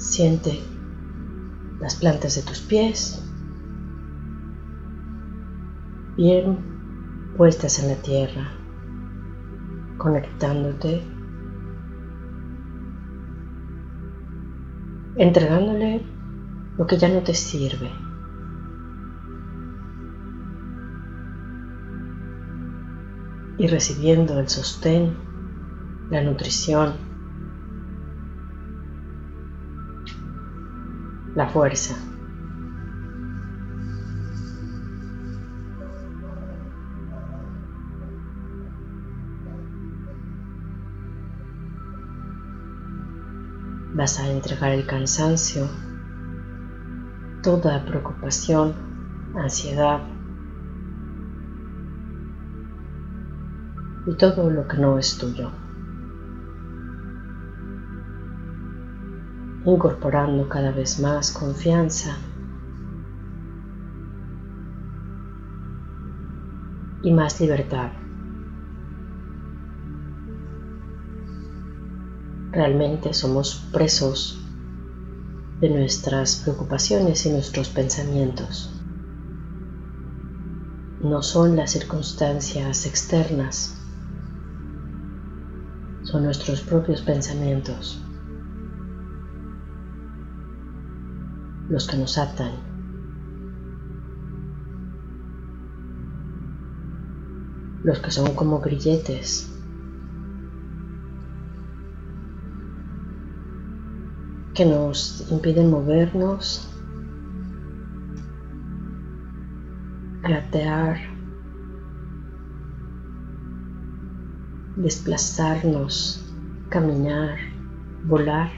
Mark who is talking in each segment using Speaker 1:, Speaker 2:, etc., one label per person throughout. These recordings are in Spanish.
Speaker 1: Siente las plantas de tus pies bien puestas en la tierra, conectándote, entregándole lo que ya no te sirve. Y recibiendo el sostén, la nutrición, la fuerza. Vas a entregar el cansancio, toda preocupación, ansiedad y todo lo que no es tuyo. Incorporando cada vez más confianza y más libertad. Realmente somos presos de nuestras preocupaciones y nuestros pensamientos. No son las circunstancias externas, son nuestros propios pensamientos los que nos atan. Los que son como grilletes que nos impiden movernos, gatear, desplazarnos, caminar, volar.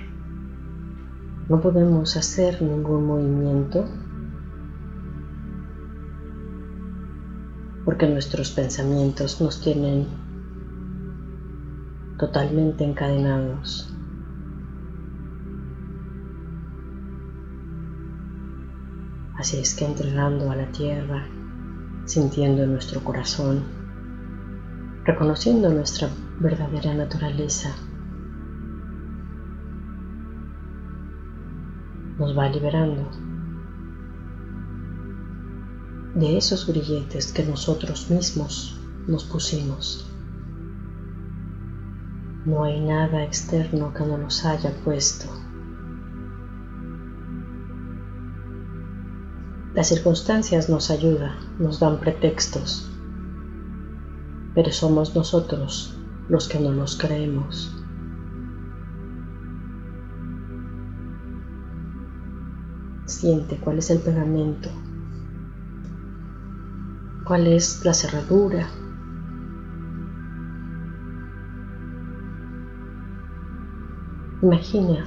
Speaker 1: No podemos hacer ningún movimiento porque nuestros pensamientos nos tienen totalmente encadenados. Así es que entregando a la tierra, sintiendo nuestro corazón, reconociendo nuestra verdadera naturaleza, nos va liberando de esos grilletes que nosotros mismos nos pusimos. No hay nada externo que no nos haya puesto. Las circunstancias nos ayudan, nos dan pretextos, pero somos nosotros los que no nos creemos. Siente cuál es el pegamento, cuál es la cerradura. Imagina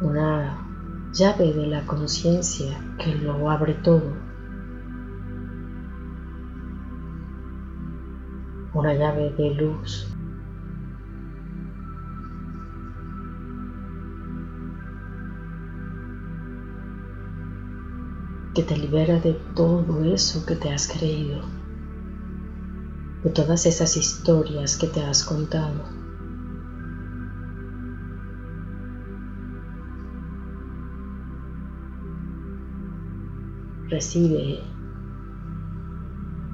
Speaker 1: una llave de la conciencia que lo abre todo. Una llave de luz. Que te libera de todo eso que te has creído, de todas esas historias que te has contado. recibe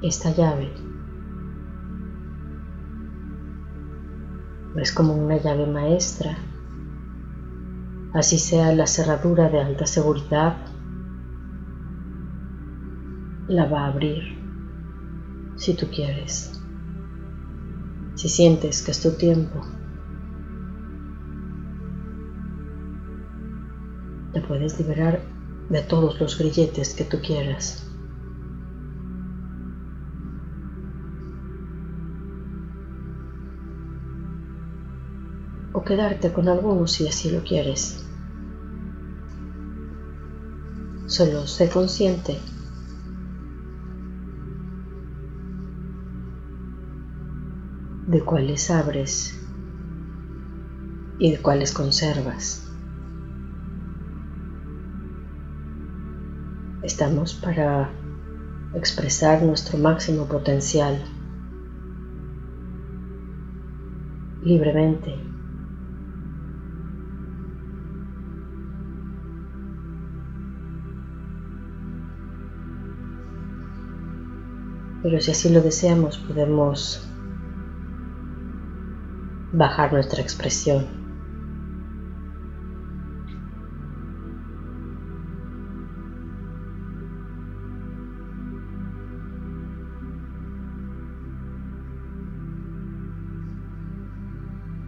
Speaker 1: esta llave. Es como una llave maestra, así sea la cerradura de alta seguridad, la va a abrir si tú quieres, si sientes que es tu tiempo. Te puedes liberar de todos los grilletes que tú quieras. o quedarte con algunos si así lo quieres. Solo sé consciente de cuáles abres y de cuáles conservas. Estamos para expresar nuestro máximo potencial libremente. Pero si así lo deseamos, podemos bajar nuestra expresión.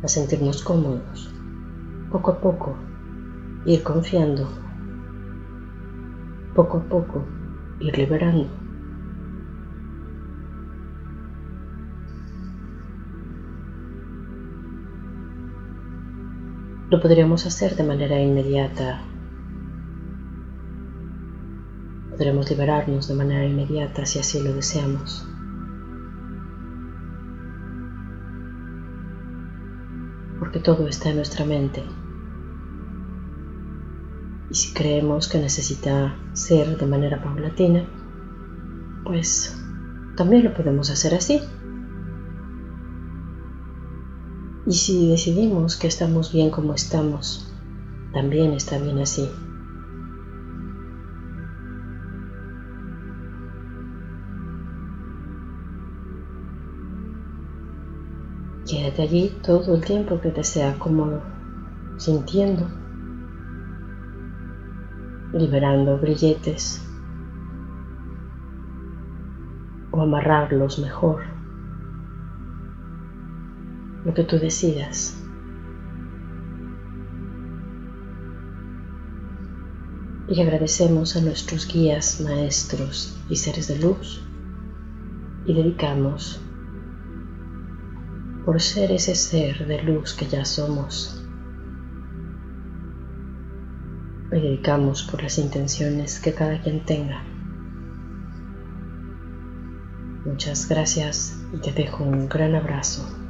Speaker 1: a sentirnos cómodos, poco a poco, ir confiando, poco a poco, ir liberando. Lo podríamos hacer de manera inmediata. Podremos liberarnos de manera inmediata si así lo deseamos. Porque todo está en nuestra mente. Y si creemos que necesita ser de manera paulatina, pues también lo podemos hacer así. Y si decidimos que estamos bien como estamos, también está bien así. Quédate allí todo el tiempo que te sea cómodo, sintiendo, liberando grilletes o amarrarlos mejor lo que tú decidas. Y agradecemos a nuestros guías, maestros y seres de luz y dedicamos por ser ese ser de luz que ya somos. Y dedicamos por las intenciones que cada quien tenga. Muchas gracias y te dejo un gran abrazo.